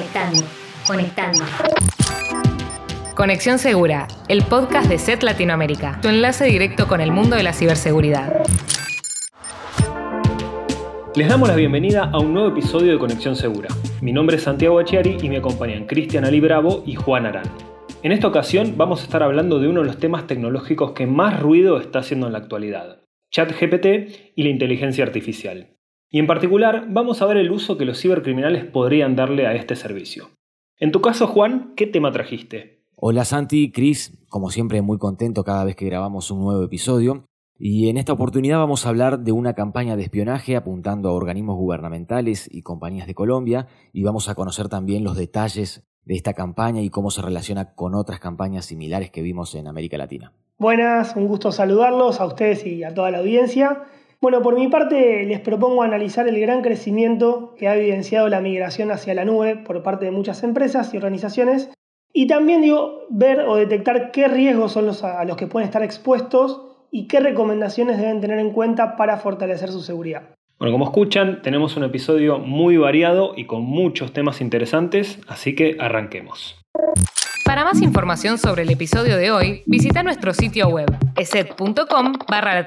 Conectando, conectando. Conexión Segura, el podcast de SET Latinoamérica, tu enlace directo con el mundo de la ciberseguridad. Les damos la bienvenida a un nuevo episodio de Conexión Segura. Mi nombre es Santiago Achiari y me acompañan Cristian Ali Bravo y Juan Arán. En esta ocasión vamos a estar hablando de uno de los temas tecnológicos que más ruido está haciendo en la actualidad, ChatGPT y la inteligencia artificial. Y en particular vamos a ver el uso que los cibercriminales podrían darle a este servicio. En tu caso, Juan, ¿qué tema trajiste? Hola Santi, Cris, como siempre muy contento cada vez que grabamos un nuevo episodio. Y en esta oportunidad vamos a hablar de una campaña de espionaje apuntando a organismos gubernamentales y compañías de Colombia y vamos a conocer también los detalles de esta campaña y cómo se relaciona con otras campañas similares que vimos en América Latina. Buenas, un gusto saludarlos a ustedes y a toda la audiencia. Bueno, por mi parte les propongo analizar el gran crecimiento que ha evidenciado la migración hacia la nube por parte de muchas empresas y organizaciones y también digo ver o detectar qué riesgos son los a los que pueden estar expuestos y qué recomendaciones deben tener en cuenta para fortalecer su seguridad. Bueno, como escuchan, tenemos un episodio muy variado y con muchos temas interesantes, así que arranquemos. Para más información sobre el episodio de hoy, visita nuestro sitio web, eset.com barra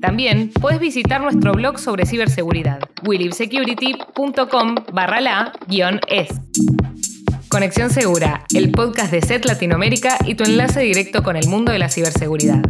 También puedes visitar nuestro blog sobre ciberseguridad, willibsecurity.com barra la es. Conexión Segura, el podcast de SET Latinoamérica y tu enlace directo con el mundo de la ciberseguridad.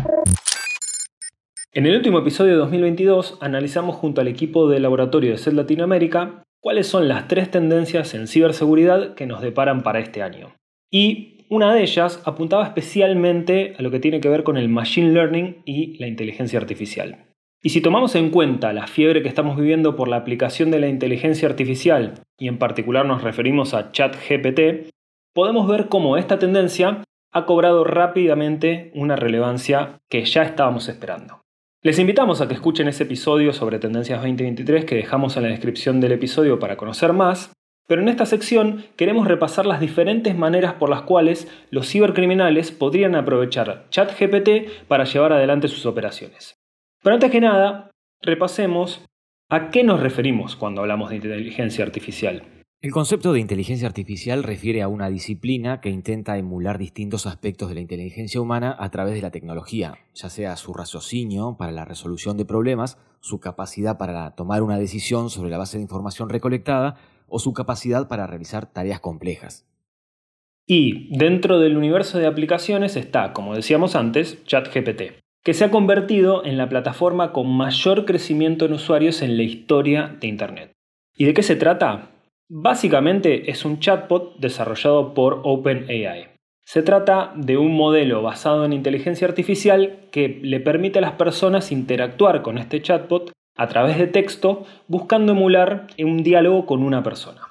En el último episodio de 2022 analizamos junto al equipo de laboratorio de SET Latinoamérica cuáles son las tres tendencias en ciberseguridad que nos deparan para este año. Y una de ellas apuntaba especialmente a lo que tiene que ver con el machine learning y la inteligencia artificial. Y si tomamos en cuenta la fiebre que estamos viviendo por la aplicación de la inteligencia artificial, y en particular nos referimos a ChatGPT, podemos ver cómo esta tendencia ha cobrado rápidamente una relevancia que ya estábamos esperando. Les invitamos a que escuchen ese episodio sobre Tendencias 2023 que dejamos en la descripción del episodio para conocer más, pero en esta sección queremos repasar las diferentes maneras por las cuales los cibercriminales podrían aprovechar ChatGPT para llevar adelante sus operaciones. Pero antes que nada, repasemos a qué nos referimos cuando hablamos de inteligencia artificial. El concepto de inteligencia artificial refiere a una disciplina que intenta emular distintos aspectos de la inteligencia humana a través de la tecnología, ya sea su raciocinio para la resolución de problemas, su capacidad para tomar una decisión sobre la base de información recolectada o su capacidad para realizar tareas complejas. Y dentro del universo de aplicaciones está, como decíamos antes, ChatGPT, que se ha convertido en la plataforma con mayor crecimiento en usuarios en la historia de Internet. ¿Y de qué se trata? Básicamente es un chatbot desarrollado por OpenAI. Se trata de un modelo basado en inteligencia artificial que le permite a las personas interactuar con este chatbot a través de texto buscando emular un diálogo con una persona.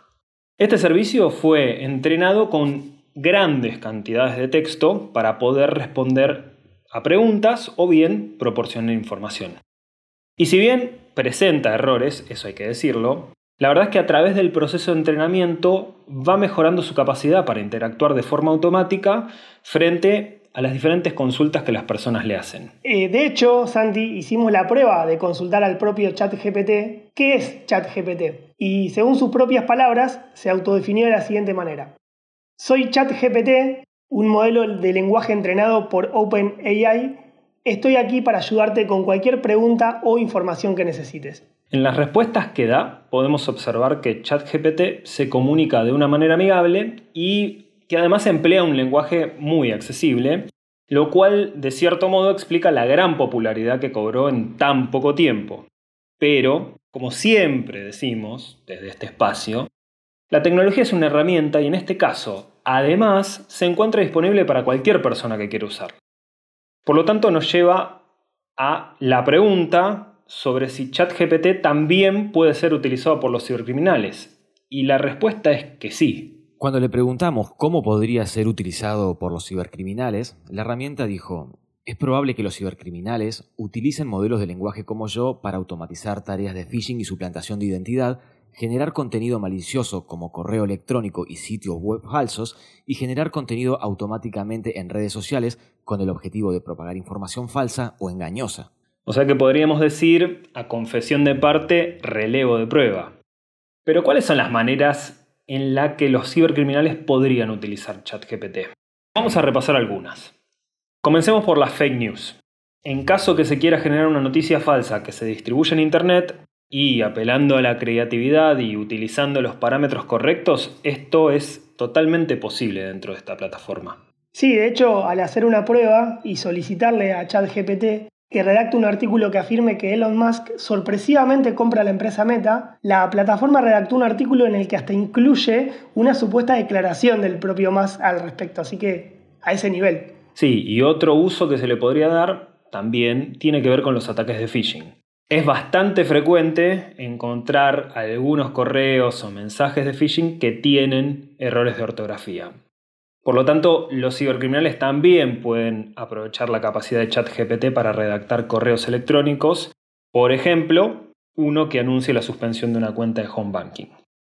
Este servicio fue entrenado con grandes cantidades de texto para poder responder a preguntas o bien proporcionar información. Y si bien presenta errores, eso hay que decirlo, la verdad es que a través del proceso de entrenamiento va mejorando su capacidad para interactuar de forma automática frente a las diferentes consultas que las personas le hacen. Eh, de hecho, Santi, hicimos la prueba de consultar al propio ChatGPT qué es ChatGPT. Y según sus propias palabras, se autodefinió de la siguiente manera. Soy ChatGPT, un modelo de lenguaje entrenado por OpenAI. Estoy aquí para ayudarte con cualquier pregunta o información que necesites. En las respuestas que da podemos observar que ChatGPT se comunica de una manera amigable y que además emplea un lenguaje muy accesible, lo cual de cierto modo explica la gran popularidad que cobró en tan poco tiempo. Pero, como siempre decimos desde este espacio, la tecnología es una herramienta y en este caso, además, se encuentra disponible para cualquier persona que quiera usarla. Por lo tanto, nos lleva a la pregunta sobre si ChatGPT también puede ser utilizado por los cibercriminales. Y la respuesta es que sí. Cuando le preguntamos cómo podría ser utilizado por los cibercriminales, la herramienta dijo, es probable que los cibercriminales utilicen modelos de lenguaje como yo para automatizar tareas de phishing y suplantación de identidad, generar contenido malicioso como correo electrónico y sitios web falsos y generar contenido automáticamente en redes sociales con el objetivo de propagar información falsa o engañosa. O sea que podríamos decir, a confesión de parte, relevo de prueba. Pero ¿cuáles son las maneras en la que los cibercriminales podrían utilizar ChatGPT. Vamos a repasar algunas. Comencemos por las fake news. En caso que se quiera generar una noticia falsa que se distribuya en Internet, y apelando a la creatividad y utilizando los parámetros correctos, esto es totalmente posible dentro de esta plataforma. Sí, de hecho, al hacer una prueba y solicitarle a ChatGPT que redacte un artículo que afirme que Elon Musk sorpresivamente compra la empresa Meta, la plataforma redactó un artículo en el que hasta incluye una supuesta declaración del propio Musk al respecto, así que a ese nivel. Sí, y otro uso que se le podría dar también tiene que ver con los ataques de phishing. Es bastante frecuente encontrar algunos correos o mensajes de phishing que tienen errores de ortografía. Por lo tanto, los cibercriminales también pueden aprovechar la capacidad de ChatGPT para redactar correos electrónicos, por ejemplo, uno que anuncie la suspensión de una cuenta de home banking.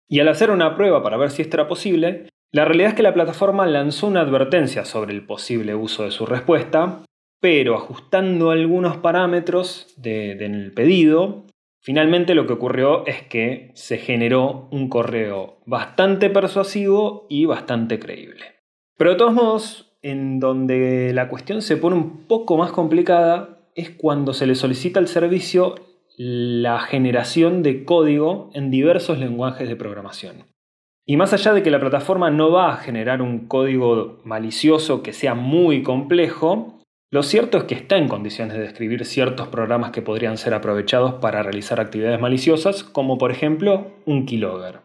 Y al hacer una prueba para ver si esto era posible, la realidad es que la plataforma lanzó una advertencia sobre el posible uso de su respuesta, pero ajustando algunos parámetros del pedido, finalmente lo que ocurrió es que se generó un correo bastante persuasivo y bastante creíble. Pero de todos modos, en donde la cuestión se pone un poco más complicada es cuando se le solicita al servicio la generación de código en diversos lenguajes de programación. Y más allá de que la plataforma no va a generar un código malicioso que sea muy complejo, lo cierto es que está en condiciones de escribir ciertos programas que podrían ser aprovechados para realizar actividades maliciosas, como por ejemplo un keylogger.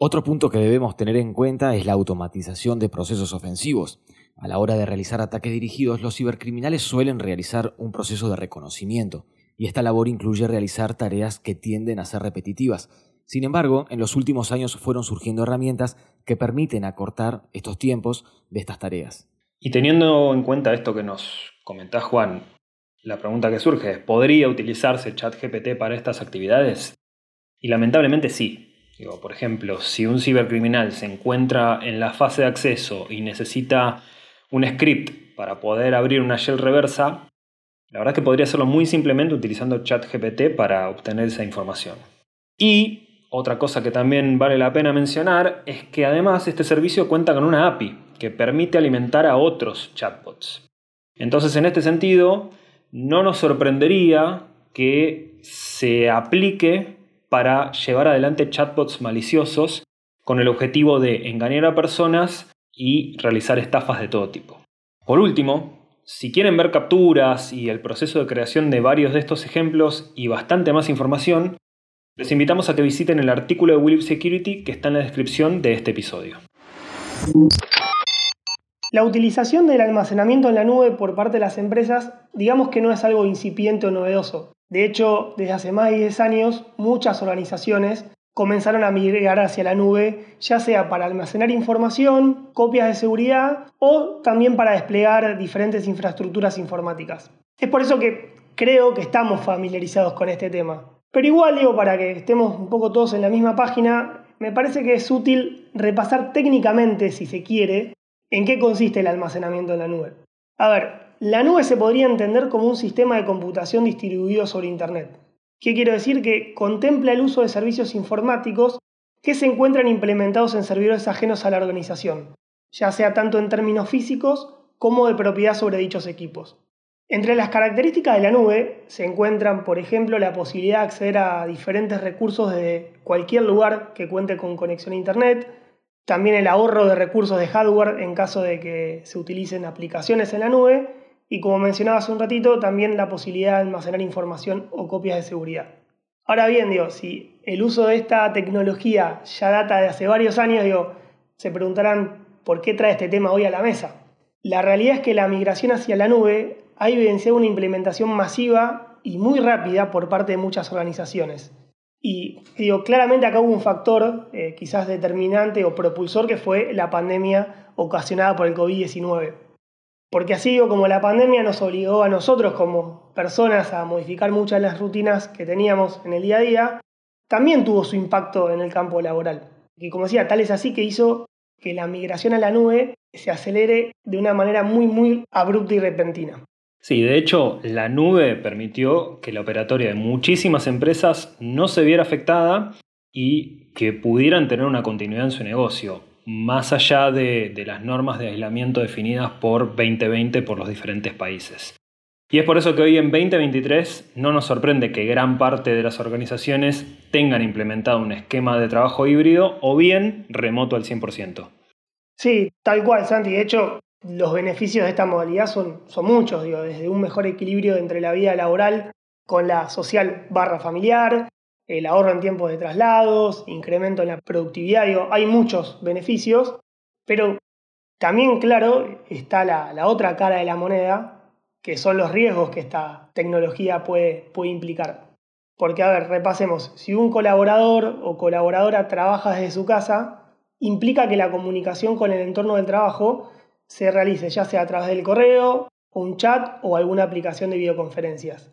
Otro punto que debemos tener en cuenta es la automatización de procesos ofensivos. A la hora de realizar ataques dirigidos, los cibercriminales suelen realizar un proceso de reconocimiento, y esta labor incluye realizar tareas que tienden a ser repetitivas. Sin embargo, en los últimos años fueron surgiendo herramientas que permiten acortar estos tiempos de estas tareas. Y teniendo en cuenta esto que nos comentás, Juan, la pregunta que surge es, ¿podría utilizarse ChatGPT para estas actividades? Y lamentablemente sí, por ejemplo, si un cibercriminal se encuentra en la fase de acceso y necesita un script para poder abrir una shell reversa, la verdad es que podría hacerlo muy simplemente utilizando ChatGPT para obtener esa información. Y otra cosa que también vale la pena mencionar es que además este servicio cuenta con una API que permite alimentar a otros chatbots. Entonces, en este sentido, no nos sorprendería que se aplique para llevar adelante chatbots maliciosos con el objetivo de engañar a personas y realizar estafas de todo tipo. Por último, si quieren ver capturas y el proceso de creación de varios de estos ejemplos y bastante más información, les invitamos a que visiten el artículo de Willip Security que está en la descripción de este episodio. La utilización del almacenamiento en la nube por parte de las empresas, digamos que no es algo incipiente o novedoso. De hecho, desde hace más de 10 años, muchas organizaciones comenzaron a migrar hacia la nube, ya sea para almacenar información, copias de seguridad o también para desplegar diferentes infraestructuras informáticas. Es por eso que creo que estamos familiarizados con este tema. Pero igual digo, para que estemos un poco todos en la misma página, me parece que es útil repasar técnicamente, si se quiere, en qué consiste el almacenamiento en la nube. A ver, la nube se podría entender como un sistema de computación distribuido sobre Internet. ¿Qué quiero decir? Que contempla el uso de servicios informáticos que se encuentran implementados en servidores ajenos a la organización, ya sea tanto en términos físicos como de propiedad sobre dichos equipos. Entre las características de la nube se encuentran, por ejemplo, la posibilidad de acceder a diferentes recursos de cualquier lugar que cuente con conexión a Internet, también el ahorro de recursos de hardware en caso de que se utilicen aplicaciones en la nube y como mencionaba hace un ratito, también la posibilidad de almacenar información o copias de seguridad. Ahora bien, digo, si el uso de esta tecnología ya data de hace varios años, digo, se preguntarán por qué trae este tema hoy a la mesa. La realidad es que la migración hacia la nube ha evidenciado una implementación masiva y muy rápida por parte de muchas organizaciones. Y digo, claramente acá hubo un factor eh, quizás determinante o propulsor que fue la pandemia ocasionada por el COVID-19. Porque así como la pandemia nos obligó a nosotros como personas a modificar muchas de las rutinas que teníamos en el día a día, también tuvo su impacto en el campo laboral. Y como decía, tal es así que hizo que la migración a la nube se acelere de una manera muy, muy abrupta y repentina. Sí, de hecho, la nube permitió que la operatoria de muchísimas empresas no se viera afectada y que pudieran tener una continuidad en su negocio, más allá de, las normas de aislamiento definidas por 2020 por los diferentes países. Y es por eso que hoy en 2023 no nos sorprende que gran parte de las organizaciones tengan implementado un esquema de trabajo híbrido o bien remoto al 100%. Sí, tal cual, Santi. De hecho, los beneficios de esta modalidad son, son muchos, digo, desde un mejor equilibrio entre la vida laboral con la social barra familiar, el ahorro en tiempos de traslados, incremento en la productividad, digo, hay muchos beneficios, pero también, claro, está la, la otra cara de la moneda, que son los riesgos que esta tecnología puede, puede implicar. Porque, a ver, repasemos, si un colaborador o colaboradora trabaja desde su casa, implica que la comunicación con el entorno del trabajo se realice ya sea a través del correo, un chat o alguna aplicación de videoconferencias.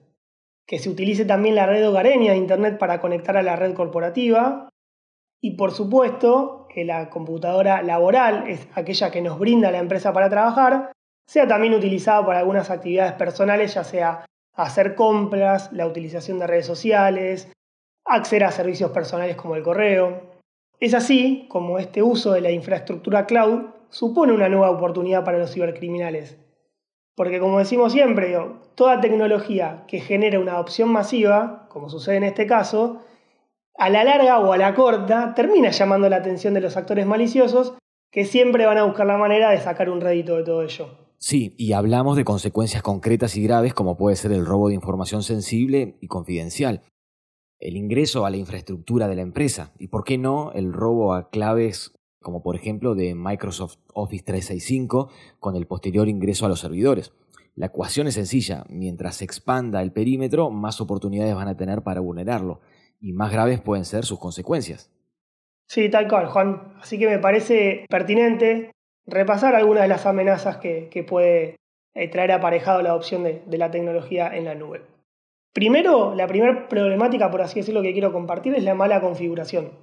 Que se utilice también la red hogareña de Internet para conectar a la red corporativa. Y por supuesto que la computadora laboral es aquella que nos brinda la empresa para trabajar, sea también utilizado para algunas actividades personales, ya sea hacer compras, la utilización de redes sociales, acceder a servicios personales como el correo. Es así como este uso de la infraestructura cloud supone una nueva oportunidad para los cibercriminales. Porque como decimos siempre, toda tecnología que genera una adopción masiva, como sucede en este caso, a la larga o a la corta termina llamando la atención de los actores maliciosos que siempre van a buscar la manera de sacar un rédito de todo ello. Sí, y hablamos de consecuencias concretas y graves como puede ser el robo de información sensible y confidencial, el ingreso a la infraestructura de la empresa y, por qué no, el robo a claves como por ejemplo de Microsoft Office 365 con el posterior ingreso a los servidores. La ecuación es sencilla, mientras se expanda el perímetro, más oportunidades van a tener para vulnerarlo y más graves pueden ser sus consecuencias. Sí, tal cual, Juan. Así que me parece pertinente repasar algunas de las amenazas que, puede eh, traer aparejado la adopción de, de, la tecnología en la nube. Primero, la primera problemática, por así decirlo, que quiero compartir es la mala configuración.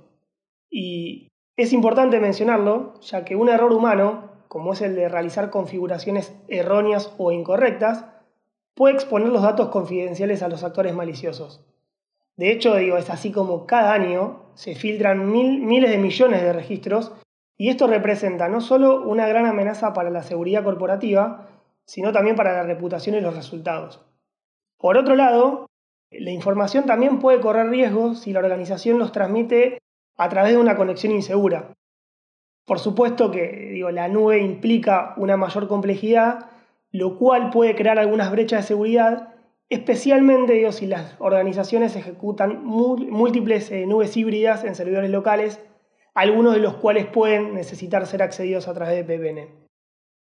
Y es importante mencionarlo, ya que un error humano, como es el de realizar configuraciones erróneas o incorrectas, puede exponer los datos confidenciales a los actores maliciosos. De hecho, digo, es así como cada año se filtran miles de millones de registros y esto representa no solo una gran amenaza para la seguridad corporativa, sino también para la reputación y los resultados. Por otro lado, la información también puede correr riesgos si la organización los transmite a través de una conexión insegura. Por supuesto que digo, la nube implica una mayor complejidad, lo cual puede crear algunas brechas de seguridad, especialmente digo, si las organizaciones ejecutan múltiples eh, nubes híbridas en servidores locales algunos de los cuales pueden necesitar ser accedidos a través de PPN.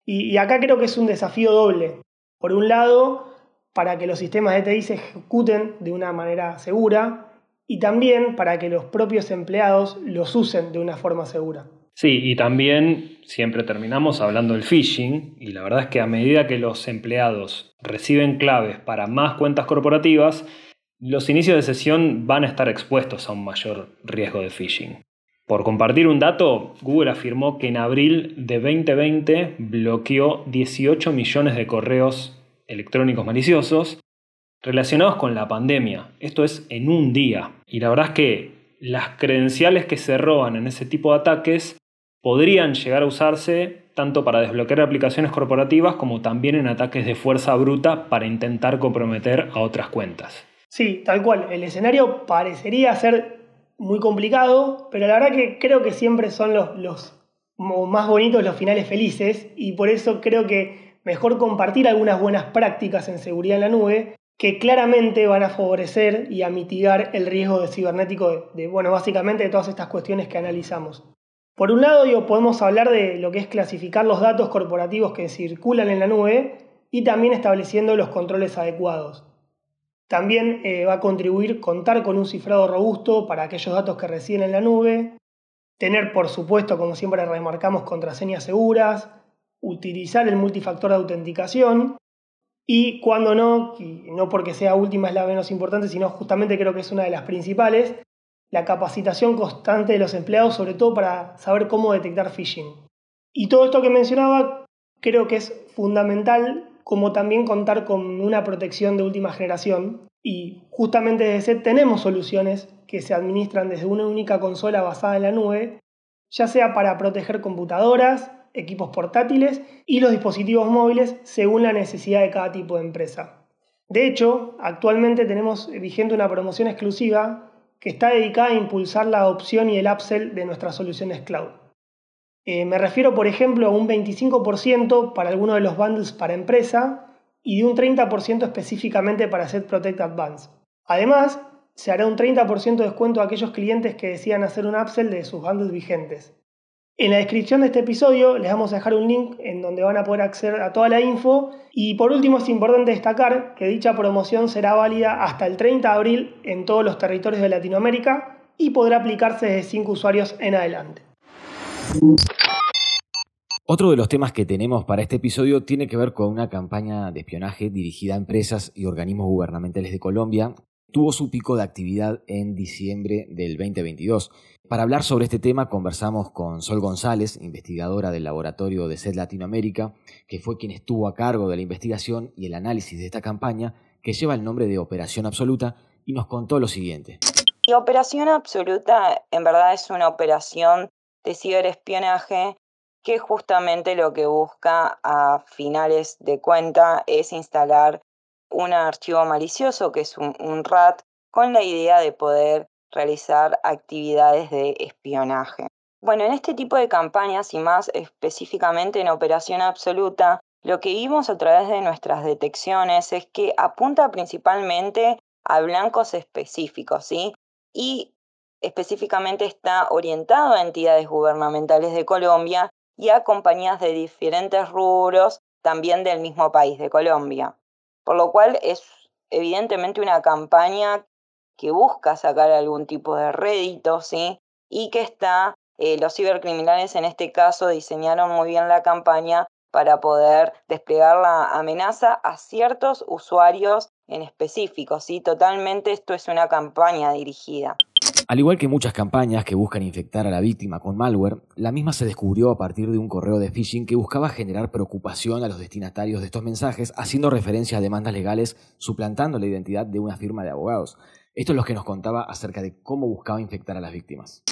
Y, acá creo que es un desafío doble. Por un lado, para que los sistemas de TI se ejecuten de una manera segura y también para que los propios empleados los usen de una forma segura. Sí, y también siempre terminamos hablando del phishing, y la verdad es que a medida que los empleados reciben claves para más cuentas corporativas, los inicios de sesión van a estar expuestos a un mayor riesgo de phishing. Por compartir un dato, Google afirmó que en abril de 2020 bloqueó 18 millones de correos electrónicos maliciosos relacionados con la pandemia. Esto es en un día. Y la verdad es que las credenciales que se roban en ese tipo de ataques podrían llegar a usarse tanto para desbloquear aplicaciones corporativas como también en ataques de fuerza bruta para intentar comprometer a otras cuentas. Sí, tal cual. El escenario parecería ser muy complicado, pero la verdad que creo que siempre son los, los más bonitos los finales felices y por eso creo que mejor compartir algunas buenas prácticas en seguridad en la nube que claramente van a favorecer y a mitigar el riesgo de cibernético de, bueno, básicamente de todas estas cuestiones que analizamos. Por un lado, podemos hablar de lo que es clasificar los datos corporativos que circulan en la nube y también estableciendo los controles adecuados. También eh, va a contribuir contar con un cifrado robusto para aquellos datos que residen en la nube, tener por supuesto, como siempre remarcamos, contraseñas seguras, utilizar el multifactor de autenticación y cuando no, no porque sea última es la menos importante, sino justamente creo que es una de las principales, la capacitación constante de los empleados, sobre todo para saber cómo detectar phishing. Y todo esto que mencionaba creo que es fundamental como también contar con una protección de última generación. Y justamente desde SET tenemos soluciones que se administran desde una única consola basada en la nube, ya sea para proteger computadoras, equipos portátiles y los dispositivos móviles según la necesidad de cada tipo de empresa. De hecho, actualmente tenemos vigente una promoción exclusiva que está dedicada a impulsar la adopción y el upsell de nuestras soluciones cloud. Eh, me refiero, por ejemplo, a un 25% para alguno de los bundles para empresa y de un 30% específicamente para Set Protect Advanced. Además, se hará un 30% de descuento a aquellos clientes que decidan hacer un upsell de sus bundles vigentes. En la descripción de este episodio les vamos a dejar un link en donde van a poder acceder a toda la info y por último es importante destacar que dicha promoción será válida hasta el 30 de abril en todos los territorios de Latinoamérica y podrá aplicarse desde 5 usuarios en adelante. Otro de los temas que tenemos para este episodio tiene que ver con una campaña de espionaje dirigida a empresas y organismos gubernamentales de Colombia. Tuvo su pico de actividad en diciembre del 2022. Para hablar sobre este tema conversamos con Sol González, investigadora del laboratorio de SED Latinoamérica, que fue quien estuvo a cargo de la investigación y el análisis de esta campaña, que lleva el nombre de Operación Absoluta, y nos contó lo siguiente. Operación Absoluta en verdad es una operación de ciberespionaje que justamente lo que busca a finales de cuenta es instalar un archivo malicioso, que es un, RAT, con la idea de poder realizar actividades de espionaje. Bueno, en este tipo de campañas y más específicamente en Operación Absoluta, lo que vimos a través de nuestras detecciones es que apunta principalmente a blancos específicos, ¿sí? Y específicamente está orientado a entidades gubernamentales de Colombia y a compañías de diferentes rubros también del mismo país de Colombia. Por lo cual es evidentemente una campaña que busca sacar algún tipo de rédito, ¿sí? Y que está, eh, los cibercriminales en este caso diseñaron muy bien la campaña para poder desplegar la amenaza a ciertos usuarios en específico, ¿sí? Totalmente esto es una campaña dirigida. Al igual que muchas campañas que buscan infectar a la víctima con malware, la misma se descubrió a partir de un correo de phishing que buscaba generar preocupación a los destinatarios de estos mensajes, haciendo referencia a demandas legales, suplantando la identidad de una firma de abogados. Esto es lo que nos contaba acerca de cómo buscaba infectar a las víctimas.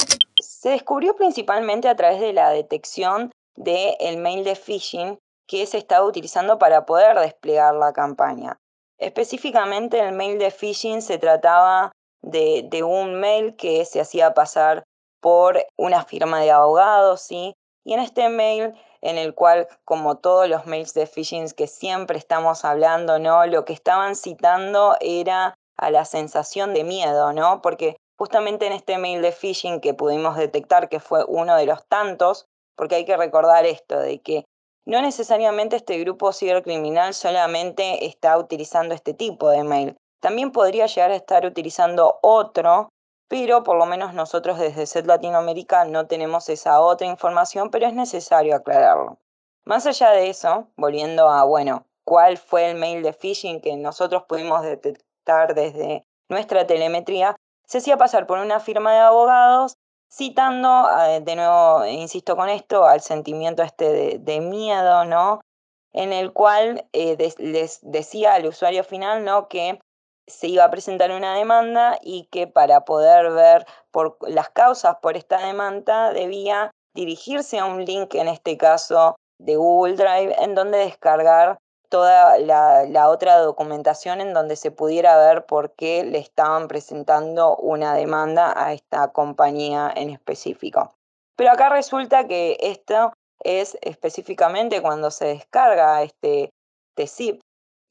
Se descubrió principalmente a través de la detección del mail de phishing que se estaba utilizando para poder desplegar la campaña. Específicamente el mail de phishing se trataba de, un mail que se hacía pasar por una firma de abogados, ¿sí? Y en este mail, en el cual, como todos los mails de phishing que siempre estamos hablando, ¿no? Lo que estaban citando era a la sensación de miedo, ¿no? Porque justamente en este mail de phishing que pudimos detectar que fue uno de los tantos, porque hay que recordar esto, de que no necesariamente este grupo cibercriminal solamente está utilizando este tipo de mail, también podría llegar a estar utilizando otro, pero por lo menos nosotros desde SET Latinoamérica no tenemos esa otra información, pero es necesario aclararlo. Más allá de eso, volviendo a, bueno, cuál fue el mail de phishing que nosotros pudimos detectar desde nuestra telemetría, se hacía pasar por una firma de abogados citando, de nuevo, insisto con esto, al sentimiento este de, miedo, ¿no? En el cual eh, les decía al usuario final, ¿no? Que se iba a presentar una demanda y que para poder ver por las causas por esta demanda debía dirigirse a un link, en este caso de Google Drive, en donde descargar toda la, otra documentación en donde se pudiera ver por qué le estaban presentando una demanda a esta compañía en específico. Pero acá resulta que esto es específicamente cuando se descarga este, este zip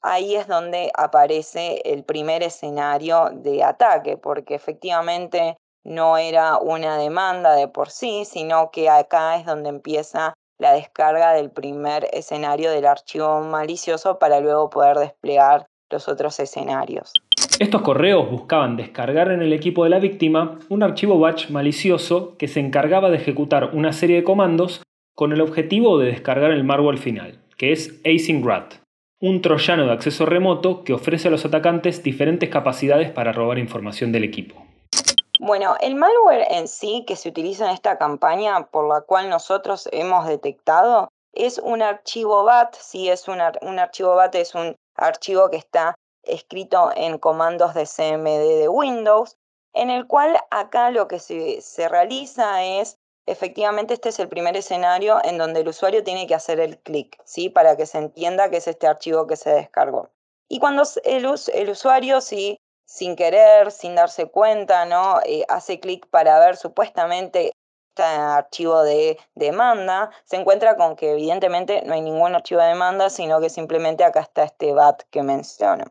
ahí es donde aparece el primer escenario de ataque, porque efectivamente no era una demanda de por sí, sino que acá es donde empieza la descarga del primer escenario del archivo malicioso para luego poder desplegar los otros escenarios. Estos correos buscaban descargar en el equipo de la víctima un archivo batch malicioso que se encargaba de ejecutar una serie de comandos con el objetivo de descargar el malware final, que es async un troyano de acceso remoto que ofrece a los atacantes diferentes capacidades para robar información del equipo. Bueno, el malware en sí que se utiliza en esta campaña, por la cual nosotros hemos detectado, es un archivo BAT. Si es un, archivo BAT, es un archivo que está escrito en comandos de CMD de Windows, en el cual acá lo que se, se realiza es efectivamente este es el primer escenario en donde el usuario tiene que hacer el clic, ¿sí? Para que se entienda que es este archivo que se descargó. Y cuando el, el usuario, sí, sin querer, sin darse cuenta, ¿no? Eh, hace clic para ver supuestamente este archivo de demanda, se encuentra con que evidentemente no hay ningún archivo de demanda, sino que simplemente acá está este BAT que menciono.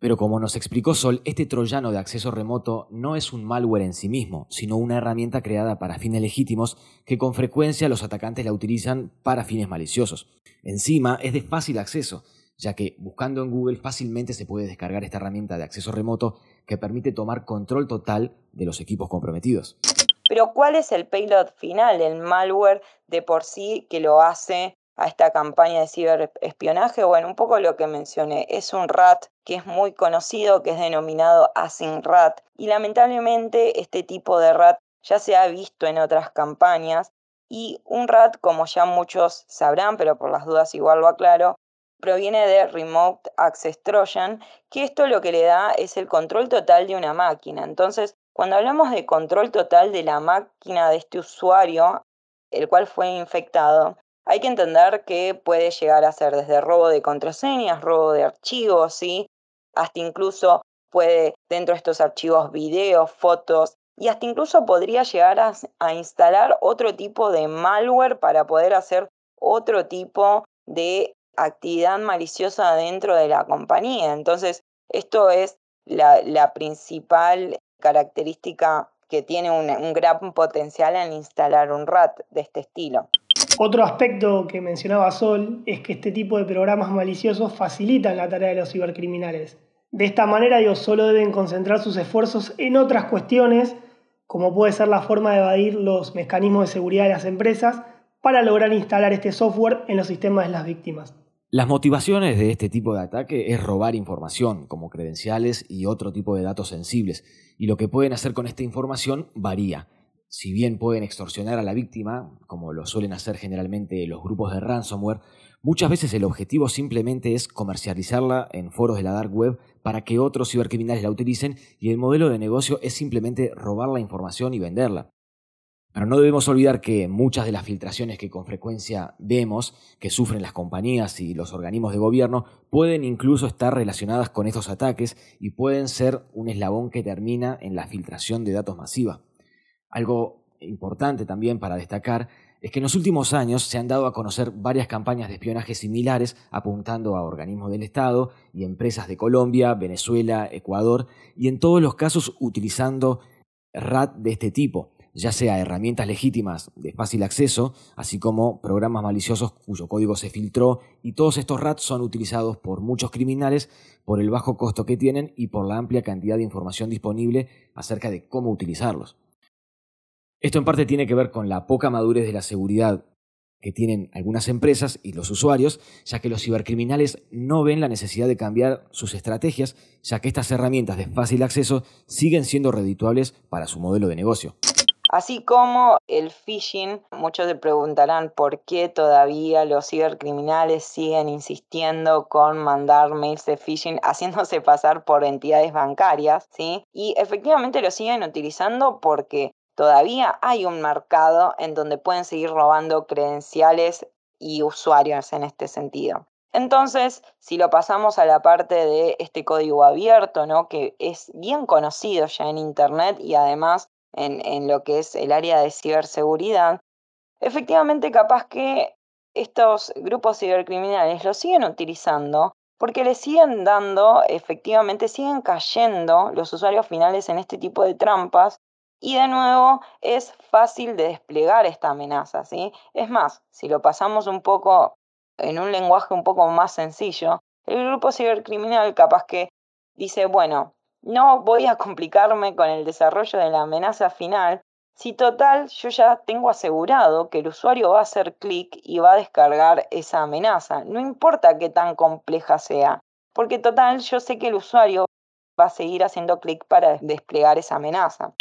Pero como nos explicó Sol, este troyano de acceso remoto no es un malware en sí mismo, sino una herramienta creada para fines legítimos que con frecuencia los atacantes la utilizan para fines maliciosos. Encima es de fácil acceso, ya que buscando en Google fácilmente se puede descargar esta herramienta de acceso remoto que permite tomar control total de los equipos comprometidos. Pero ¿cuál es el payload final, el malware de por sí que lo hace a esta campaña de ciberespionaje? Bueno, un poco lo que mencioné, es un RAT que es muy conocido, que es denominado rat y lamentablemente este tipo de RAT ya se ha visto en otras campañas y un RAT, como ya muchos sabrán, pero por las dudas igual lo aclaro, proviene de Remote Access Trojan, que esto lo que le da es el control total de una máquina. Entonces, cuando hablamos de control total de la máquina de este usuario, el cual fue infectado, hay que entender que puede llegar a ser desde robo de contraseñas, robo de archivos, ¿sí? hasta incluso puede dentro de estos archivos videos, fotos, y hasta incluso podría llegar a, instalar otro tipo de malware para poder hacer otro tipo de actividad maliciosa dentro de la compañía. Entonces, esto es la, principal característica que tiene un, gran potencial en instalar un RAT de este estilo. Otro aspecto que mencionaba Sol es que este tipo de programas maliciosos facilitan la tarea de los cibercriminales. De esta manera ellos solo deben concentrar sus esfuerzos en otras cuestiones, como puede ser la forma de evadir los mecanismos de seguridad de las empresas para lograr instalar este software en los sistemas de las víctimas. Las motivaciones de este tipo de ataque es robar información, como credenciales y otro tipo de datos sensibles, y lo que pueden hacer con esta información varía. Si bien pueden extorsionar a la víctima, como lo suelen hacer generalmente los grupos de ransomware, muchas veces el objetivo simplemente es comercializarla en foros de la dark web para que otros cibercriminales la utilicen y el modelo de negocio es simplemente robar la información y venderla. Pero no debemos olvidar que muchas de las filtraciones que con frecuencia vemos que sufren las compañías y los organismos de gobierno pueden incluso estar relacionadas con estos ataques y pueden ser un eslabón que termina en la filtración de datos masiva. Algo importante también para destacar es que en los últimos años se han dado a conocer varias campañas de espionaje similares apuntando a organismos del Estado y empresas de Colombia, Venezuela, Ecuador, y en todos los casos utilizando RAT de este tipo ya sea herramientas legítimas de fácil acceso, así como programas maliciosos cuyo código se filtró, y todos estos RATs son utilizados por muchos criminales por el bajo costo que tienen y por la amplia cantidad de información disponible acerca de cómo utilizarlos. Esto en parte tiene que ver con la poca madurez de la seguridad que tienen algunas empresas y los usuarios, ya que los cibercriminales no ven la necesidad de cambiar sus estrategias, ya que estas herramientas de fácil acceso siguen siendo redituables para su modelo de negocio. Así como el phishing, muchos se preguntarán por qué todavía los cibercriminales siguen insistiendo con mandar mails de phishing haciéndose pasar por entidades bancarias, ¿sí? Y efectivamente lo siguen utilizando porque todavía hay un mercado en donde pueden seguir robando credenciales y usuarios en este sentido. Entonces, si lo pasamos a la parte de este código abierto, ¿no? que es bien conocido ya en Internet y además en, lo que es el área de ciberseguridad, efectivamente capaz que estos grupos cibercriminales lo siguen utilizando porque le siguen dando, efectivamente, siguen cayendo los usuarios finales en este tipo de trampas y de nuevo es fácil de desplegar esta amenaza, ¿sí? Es más, si lo pasamos un poco en un lenguaje un poco más sencillo, el grupo cibercriminal capaz que dice, bueno, no voy a complicarme con el desarrollo de la amenaza final si total yo ya tengo asegurado que el usuario va a hacer clic y va a descargar esa amenaza. No importa qué tan compleja sea, porque total yo sé que el usuario va a seguir haciendo clic para desplegar esa amenaza.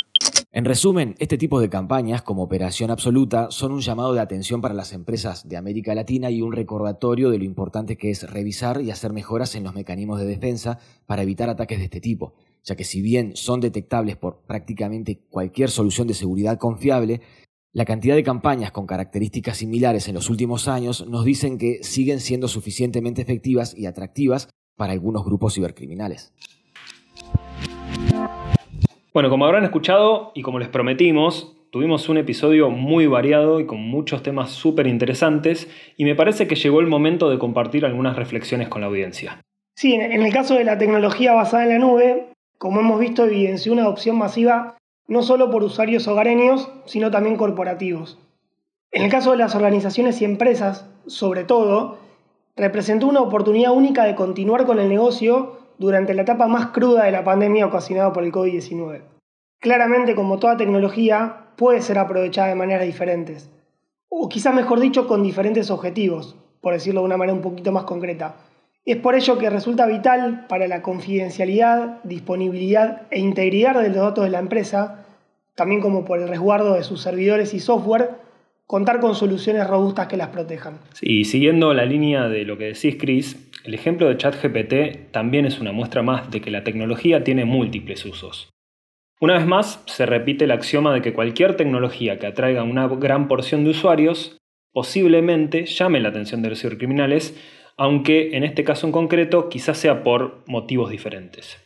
En resumen, este tipo de campañas como Operación Absoluta son un llamado de atención para las empresas de América Latina y un recordatorio de lo importante que es revisar y hacer mejoras en los mecanismos de defensa para evitar ataques de este tipo, ya que si bien son detectables por prácticamente cualquier solución de seguridad confiable, la cantidad de campañas con características similares en los últimos años nos dicen que siguen siendo suficientemente efectivas y atractivas para algunos grupos cibercriminales. Bueno, como habrán escuchado y como les prometimos, tuvimos un episodio muy variado y con muchos temas súper interesantes y me parece que llegó el momento de compartir algunas reflexiones con la audiencia. Sí, en el caso de la tecnología basada en la nube, como hemos visto, evidenció una adopción masiva no solo por usuarios hogareños, sino también corporativos. En el caso de las organizaciones y empresas, sobre todo, representó una oportunidad única de continuar con el negocio durante la etapa más cruda de la pandemia ocasionada por el COVID-19. Claramente, como toda tecnología, puede ser aprovechada de maneras diferentes, o quizás mejor dicho, con diferentes objetivos, por decirlo de una manera un poquito más concreta. Es por ello que resulta vital para la confidencialidad, disponibilidad e integridad de los datos de la empresa, también como por el resguardo de sus servidores y software, contar con soluciones robustas que las protejan. Y siguiendo la línea de lo que decís, Chris, el ejemplo de ChatGPT también es una muestra más de que la tecnología tiene múltiples usos. Una vez más, se repite el axioma de que cualquier tecnología que atraiga una gran porción de usuarios posiblemente llame la atención de los cibercriminales, aunque en este caso en concreto quizás sea por motivos diferentes.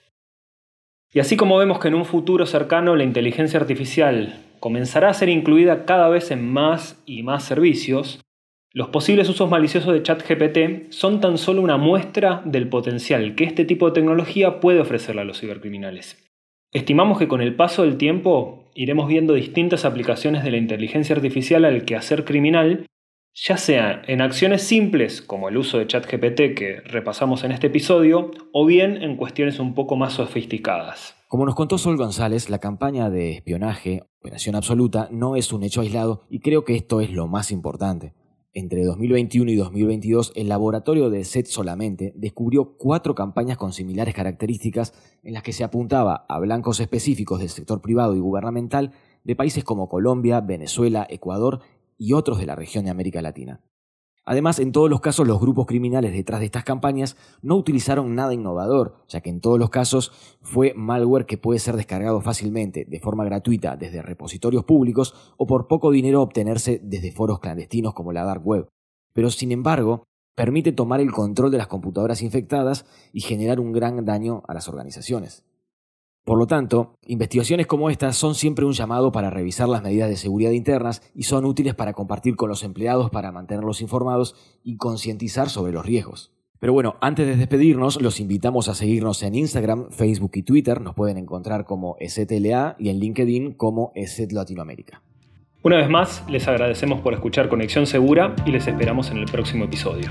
Y así como vemos que en un futuro cercano la inteligencia artificial comenzará a ser incluida cada vez en más y más servicios, los posibles usos maliciosos de ChatGPT son tan solo una muestra del potencial que este tipo de tecnología puede ofrecerle a los cibercriminales. Estimamos que con el paso del tiempo iremos viendo distintas aplicaciones de la inteligencia artificial al quehacer criminal, ya sea en acciones simples como el uso de ChatGPT que repasamos en este episodio, o bien en cuestiones un poco más sofisticadas. Como nos contó Sol González, la campaña de espionaje, Operación Absoluta, no es un hecho aislado y creo que esto es lo más importante. Entre 2021 y 2022, el laboratorio de SET solamente descubrió cuatro campañas con similares características en las que se apuntaba a blancos específicos del sector privado y gubernamental de países como Colombia, Venezuela, Ecuador y otros de la región de América Latina. Además, en todos los casos los grupos criminales detrás de estas campañas no utilizaron nada innovador, ya que en todos los casos fue malware que puede ser descargado fácilmente, de forma gratuita, desde repositorios públicos o por poco dinero obtenerse desde foros clandestinos como la Dark Web. Pero sin embargo, permite tomar el control de las computadoras infectadas y generar un gran daño a las organizaciones. Por lo tanto, investigaciones como estas son siempre un llamado para revisar las medidas de seguridad internas y son útiles para compartir con los empleados para mantenerlos informados y concientizar sobre los riesgos. Pero bueno, antes de despedirnos, los invitamos a seguirnos en Instagram, Facebook y Twitter. Nos pueden encontrar como ESETLA y en LinkedIn como ESET Latinoamérica. Una vez más, les agradecemos por escuchar Conexión Segura y les esperamos en el próximo episodio.